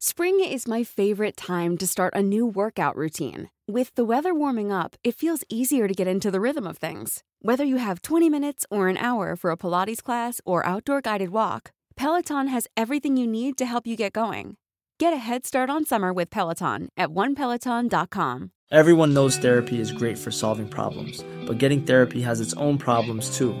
Spring is my favorite time to start a new workout routine. With the weather warming up, it feels easier to get into the rhythm of things. Whether you have 20 minutes or an hour for a Pilates class or outdoor guided walk, Peloton has everything you need to help you get going. Get a head start on summer with Peloton at onepeloton.com. Everyone knows therapy is great for solving problems, but getting therapy has its own problems too,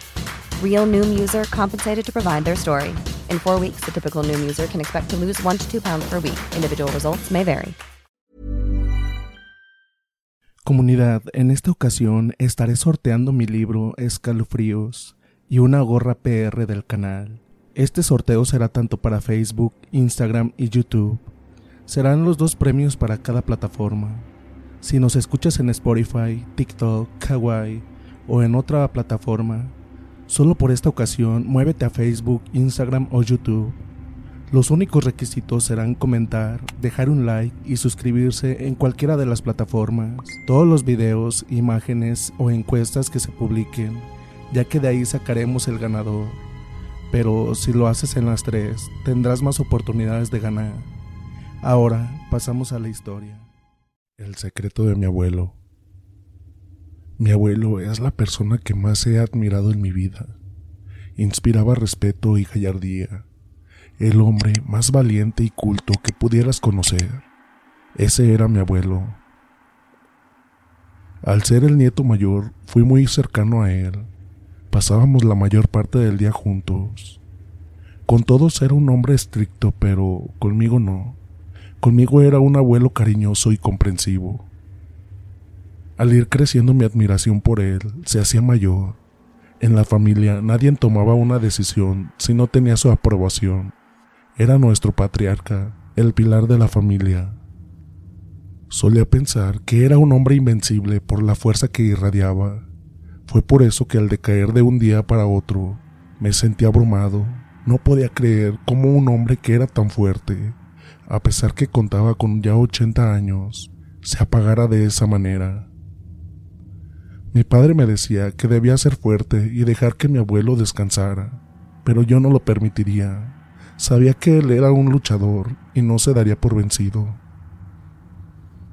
Real Noom user compensated to provide their story. In four weeks, the typical Noom user can expect to lose one to two pounds per week. Individual results may vary. Comunidad, en esta ocasión estaré sorteando mi libro Escalofríos y una gorra PR del canal. Este sorteo será tanto para Facebook, Instagram y YouTube. Serán los dos premios para cada plataforma. Si nos escuchas en Spotify, TikTok, Kawaii o en otra plataforma, solo por esta ocasión muévete a Facebook, Instagram o YouTube. Los únicos requisitos serán comentar, dejar un like y suscribirse en cualquiera de las plataformas. Todos los videos, imágenes o encuestas que se publiquen, ya que de ahí sacaremos el ganador. Pero si lo haces en las tres, tendrás más oportunidades de ganar. Ahora pasamos a la historia. El secreto de mi abuelo. Mi abuelo es la persona que más he admirado en mi vida. Inspiraba respeto y gallardía. El hombre más valiente y culto que pudieras conocer. Ese era mi abuelo. Al ser el nieto mayor, fui muy cercano a él. Pasábamos la mayor parte del día juntos. Con todos era un hombre estricto, pero conmigo no. Conmigo era un abuelo cariñoso y comprensivo. Al ir creciendo mi admiración por él se hacía mayor. En la familia nadie tomaba una decisión si no tenía su aprobación. Era nuestro patriarca, el pilar de la familia. Solía pensar que era un hombre invencible por la fuerza que irradiaba. Fue por eso que al decaer de un día para otro me sentí abrumado. No podía creer cómo un hombre que era tan fuerte, a pesar que contaba con ya 80 años, se apagara de esa manera. Mi padre me decía que debía ser fuerte y dejar que mi abuelo descansara, pero yo no lo permitiría. Sabía que él era un luchador y no se daría por vencido.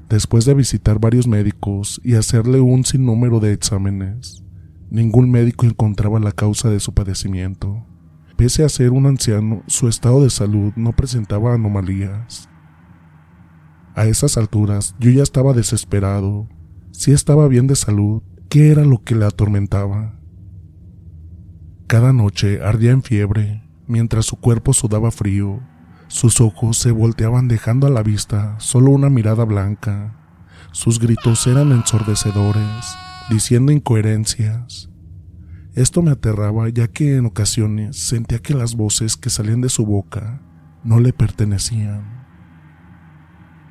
Después de visitar varios médicos y hacerle un sinnúmero de exámenes, ningún médico encontraba la causa de su padecimiento. Pese a ser un anciano, su estado de salud no presentaba anomalías. A esas alturas yo ya estaba desesperado. Si estaba bien de salud, ¿qué era lo que le atormentaba? Cada noche ardía en fiebre, mientras su cuerpo sudaba frío. Sus ojos se volteaban dejando a la vista solo una mirada blanca. Sus gritos eran ensordecedores, diciendo incoherencias. Esto me aterraba ya que en ocasiones sentía que las voces que salían de su boca no le pertenecían.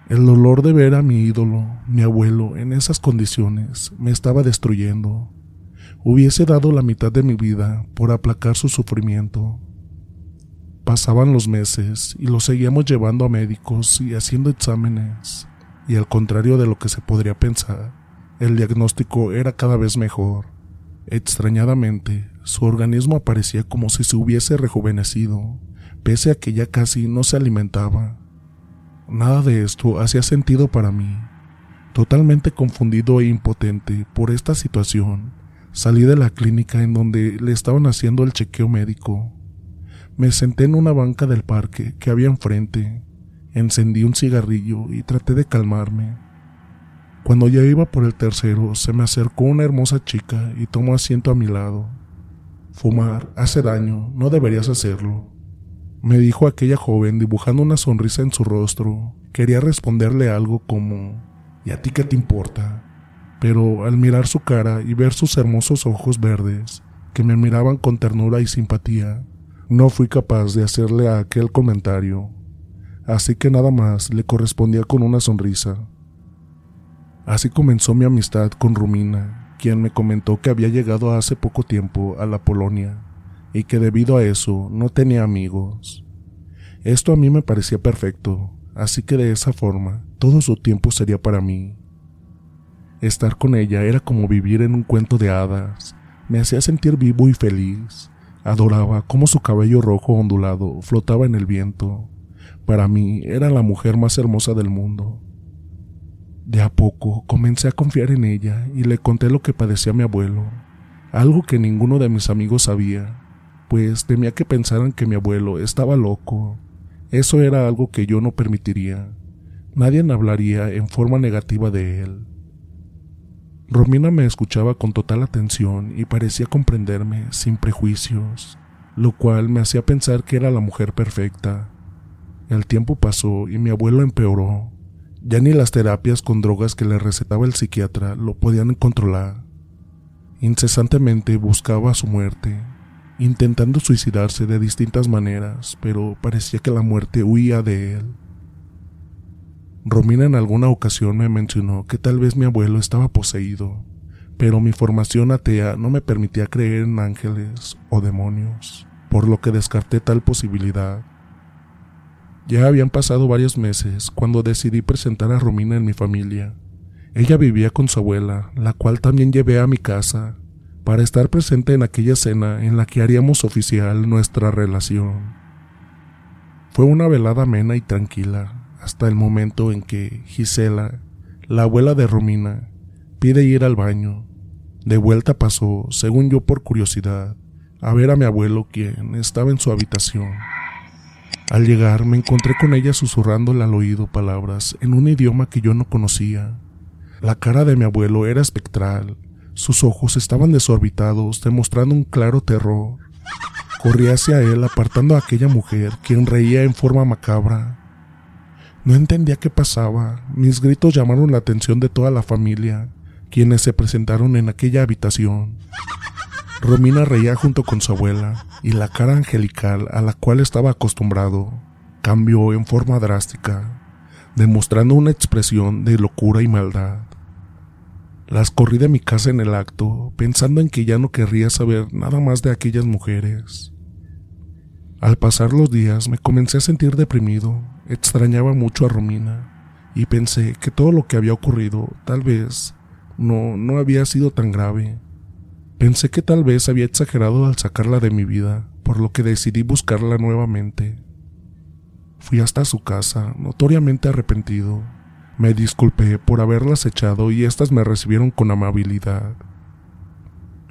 El dolor de ver a mi ídolo, mi abuelo, en esas condiciones me estaba destruyendo. Hubiese dado la mitad de mi vida por aplacar su sufrimiento. Pasaban los meses y lo seguíamos llevando a médicos y haciendo exámenes, y al contrario de lo que se podría pensar, el diagnóstico era cada vez mejor. Extrañadamente, su organismo aparecía como si se hubiese rejuvenecido, pese a que ya casi no se alimentaba. Nada de esto hacía sentido para mí. Totalmente confundido e impotente por esta situación, salí de la clínica en donde le estaban haciendo el chequeo médico. Me senté en una banca del parque que había enfrente, encendí un cigarrillo y traté de calmarme. Cuando ya iba por el tercero, se me acercó una hermosa chica y tomó asiento a mi lado. Fumar hace daño, no deberías hacerlo. Me dijo aquella joven dibujando una sonrisa en su rostro. Quería responderle algo como ¿Y a ti qué te importa? Pero al mirar su cara y ver sus hermosos ojos verdes, que me miraban con ternura y simpatía, no fui capaz de hacerle aquel comentario. Así que nada más le correspondía con una sonrisa. Así comenzó mi amistad con Rumina, quien me comentó que había llegado hace poco tiempo a la Polonia y que debido a eso no tenía amigos. Esto a mí me parecía perfecto, así que de esa forma todo su tiempo sería para mí. Estar con ella era como vivir en un cuento de hadas, me hacía sentir vivo y feliz. Adoraba cómo su cabello rojo ondulado flotaba en el viento. Para mí era la mujer más hermosa del mundo. De a poco comencé a confiar en ella y le conté lo que padecía mi abuelo, algo que ninguno de mis amigos sabía, pues temía que pensaran que mi abuelo estaba loco. Eso era algo que yo no permitiría. Nadie hablaría en forma negativa de él. Romina me escuchaba con total atención y parecía comprenderme sin prejuicios, lo cual me hacía pensar que era la mujer perfecta. El tiempo pasó y mi abuelo empeoró. Ya ni las terapias con drogas que le recetaba el psiquiatra lo podían controlar. Incesantemente buscaba su muerte, intentando suicidarse de distintas maneras, pero parecía que la muerte huía de él. Romina en alguna ocasión me mencionó que tal vez mi abuelo estaba poseído, pero mi formación atea no me permitía creer en ángeles o demonios, por lo que descarté tal posibilidad. Ya habían pasado varios meses cuando decidí presentar a Romina en mi familia. Ella vivía con su abuela, la cual también llevé a mi casa, para estar presente en aquella cena en la que haríamos oficial nuestra relación. Fue una velada amena y tranquila, hasta el momento en que Gisela, la abuela de Romina, pide ir al baño. De vuelta pasó, según yo por curiosidad, a ver a mi abuelo quien estaba en su habitación. Al llegar me encontré con ella susurrándole al oído palabras en un idioma que yo no conocía. La cara de mi abuelo era espectral, sus ojos estaban desorbitados, demostrando un claro terror. Corrí hacia él apartando a aquella mujer, quien reía en forma macabra. No entendía qué pasaba. Mis gritos llamaron la atención de toda la familia, quienes se presentaron en aquella habitación. Romina reía junto con su abuela, y la cara angelical a la cual estaba acostumbrado cambió en forma drástica, demostrando una expresión de locura y maldad. Las corrí de mi casa en el acto, pensando en que ya no querría saber nada más de aquellas mujeres. Al pasar los días me comencé a sentir deprimido, extrañaba mucho a Romina y pensé que todo lo que había ocurrido tal vez no, no había sido tan grave. Pensé que tal vez había exagerado al sacarla de mi vida, por lo que decidí buscarla nuevamente. Fui hasta su casa, notoriamente arrepentido, me disculpé por haberlas echado y éstas me recibieron con amabilidad.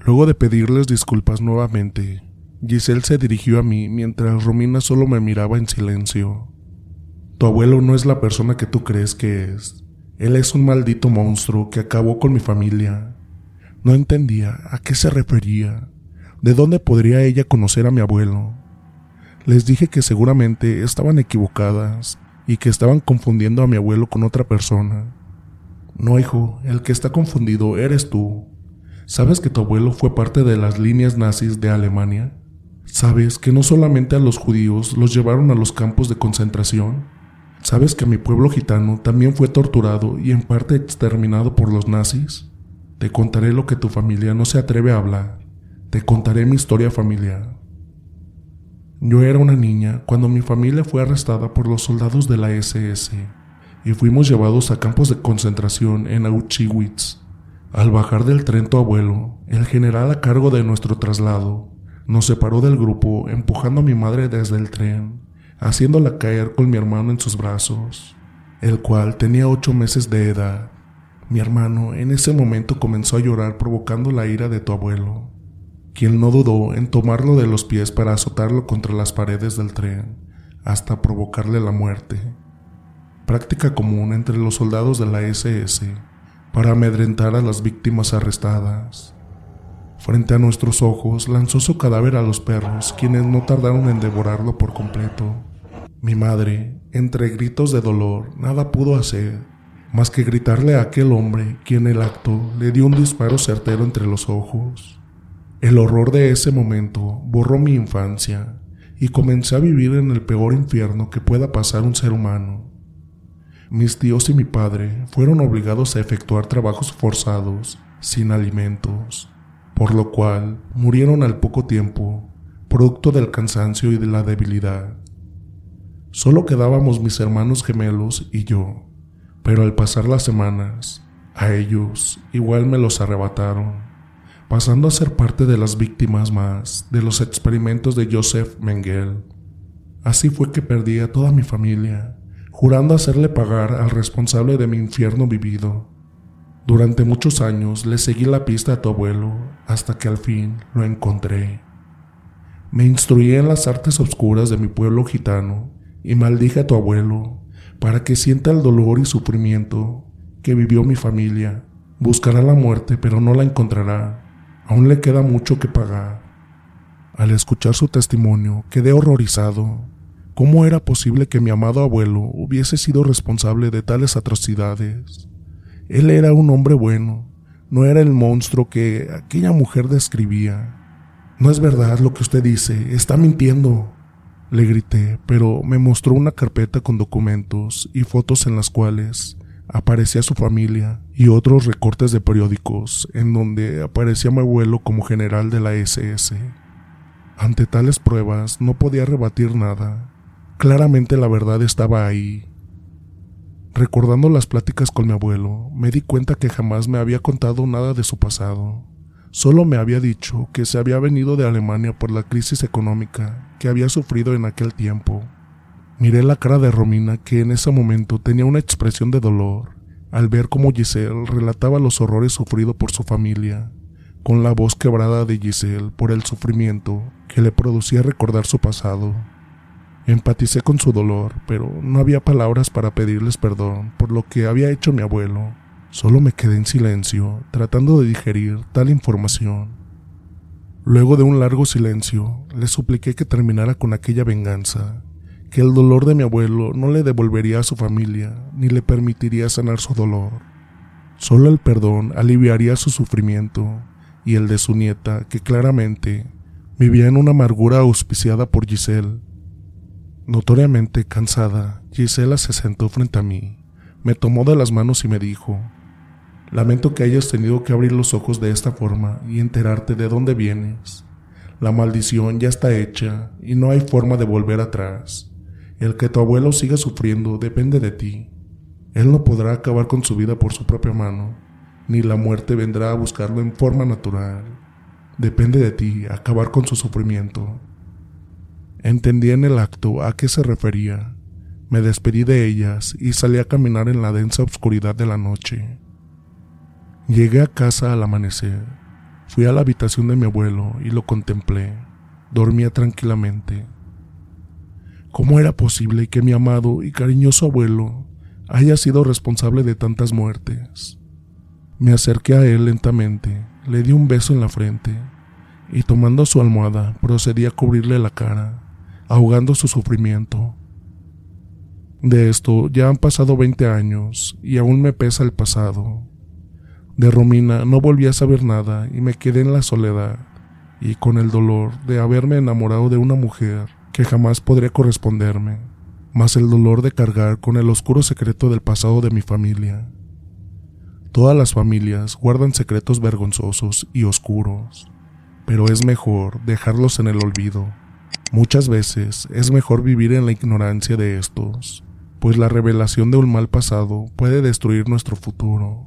Luego de pedirles disculpas nuevamente, Giselle se dirigió a mí mientras Romina solo me miraba en silencio. Tu abuelo no es la persona que tú crees que es. Él es un maldito monstruo que acabó con mi familia. No entendía a qué se refería. ¿De dónde podría ella conocer a mi abuelo? Les dije que seguramente estaban equivocadas y que estaban confundiendo a mi abuelo con otra persona. No, hijo, el que está confundido eres tú. ¿Sabes que tu abuelo fue parte de las líneas nazis de Alemania? ¿Sabes que no solamente a los judíos los llevaron a los campos de concentración? ¿Sabes que mi pueblo gitano también fue torturado y en parte exterminado por los nazis? Te contaré lo que tu familia no se atreve a hablar. Te contaré mi historia familiar. Yo era una niña cuando mi familia fue arrestada por los soldados de la SS y fuimos llevados a campos de concentración en Auschwitz. Al bajar del tren tu abuelo, el general a cargo de nuestro traslado, nos separó del grupo empujando a mi madre desde el tren, haciéndola caer con mi hermano en sus brazos, el cual tenía ocho meses de edad. Mi hermano en ese momento comenzó a llorar provocando la ira de tu abuelo quien no dudó en tomarlo de los pies para azotarlo contra las paredes del tren hasta provocarle la muerte. Práctica común entre los soldados de la SS para amedrentar a las víctimas arrestadas. Frente a nuestros ojos lanzó su cadáver a los perros, quienes no tardaron en devorarlo por completo. Mi madre, entre gritos de dolor, nada pudo hacer más que gritarle a aquel hombre, quien el acto le dio un disparo certero entre los ojos. El horror de ese momento borró mi infancia y comencé a vivir en el peor infierno que pueda pasar un ser humano. Mis tíos y mi padre fueron obligados a efectuar trabajos forzados, sin alimentos, por lo cual murieron al poco tiempo, producto del cansancio y de la debilidad. Solo quedábamos mis hermanos gemelos y yo, pero al pasar las semanas, a ellos igual me los arrebataron pasando a ser parte de las víctimas más de los experimentos de Joseph Mengele. Así fue que perdí a toda mi familia, jurando hacerle pagar al responsable de mi infierno vivido. Durante muchos años le seguí la pista a tu abuelo hasta que al fin lo encontré. Me instruí en las artes oscuras de mi pueblo gitano y maldije a tu abuelo para que sienta el dolor y sufrimiento que vivió mi familia. Buscará la muerte pero no la encontrará Aún le queda mucho que pagar. Al escuchar su testimonio, quedé horrorizado. ¿Cómo era posible que mi amado abuelo hubiese sido responsable de tales atrocidades? Él era un hombre bueno, no era el monstruo que aquella mujer describía. No es verdad lo que usted dice, está mintiendo. Le grité, pero me mostró una carpeta con documentos y fotos en las cuales aparecía su familia y otros recortes de periódicos en donde aparecía mi abuelo como general de la SS. Ante tales pruebas no podía rebatir nada. Claramente la verdad estaba ahí. Recordando las pláticas con mi abuelo, me di cuenta que jamás me había contado nada de su pasado. Solo me había dicho que se había venido de Alemania por la crisis económica que había sufrido en aquel tiempo Miré la cara de Romina, que en ese momento tenía una expresión de dolor, al ver cómo Giselle relataba los horrores sufridos por su familia, con la voz quebrada de Giselle por el sufrimiento que le producía recordar su pasado. Empaticé con su dolor, pero no había palabras para pedirles perdón por lo que había hecho mi abuelo. Solo me quedé en silencio, tratando de digerir tal información. Luego de un largo silencio, le supliqué que terminara con aquella venganza que el dolor de mi abuelo no le devolvería a su familia ni le permitiría sanar su dolor. Solo el perdón aliviaría su sufrimiento y el de su nieta, que claramente vivía en una amargura auspiciada por Giselle. Notoriamente cansada, Gisela se sentó frente a mí, me tomó de las manos y me dijo, Lamento que hayas tenido que abrir los ojos de esta forma y enterarte de dónde vienes. La maldición ya está hecha y no hay forma de volver atrás. El que tu abuelo siga sufriendo depende de ti. Él no podrá acabar con su vida por su propia mano, ni la muerte vendrá a buscarlo en forma natural. Depende de ti acabar con su sufrimiento. Entendí en el acto a qué se refería. Me despedí de ellas y salí a caminar en la densa oscuridad de la noche. Llegué a casa al amanecer. Fui a la habitación de mi abuelo y lo contemplé. Dormía tranquilamente. ¿Cómo era posible que mi amado y cariñoso abuelo haya sido responsable de tantas muertes. Me acerqué a él lentamente, le di un beso en la frente y tomando su almohada procedí a cubrirle la cara, ahogando su sufrimiento. De esto ya han pasado 20 años y aún me pesa el pasado. De Romina no volví a saber nada y me quedé en la soledad y con el dolor de haberme enamorado de una mujer que jamás podría corresponderme más el dolor de cargar con el oscuro secreto del pasado de mi familia. Todas las familias guardan secretos vergonzosos y oscuros, pero es mejor dejarlos en el olvido. Muchas veces es mejor vivir en la ignorancia de estos, pues la revelación de un mal pasado puede destruir nuestro futuro.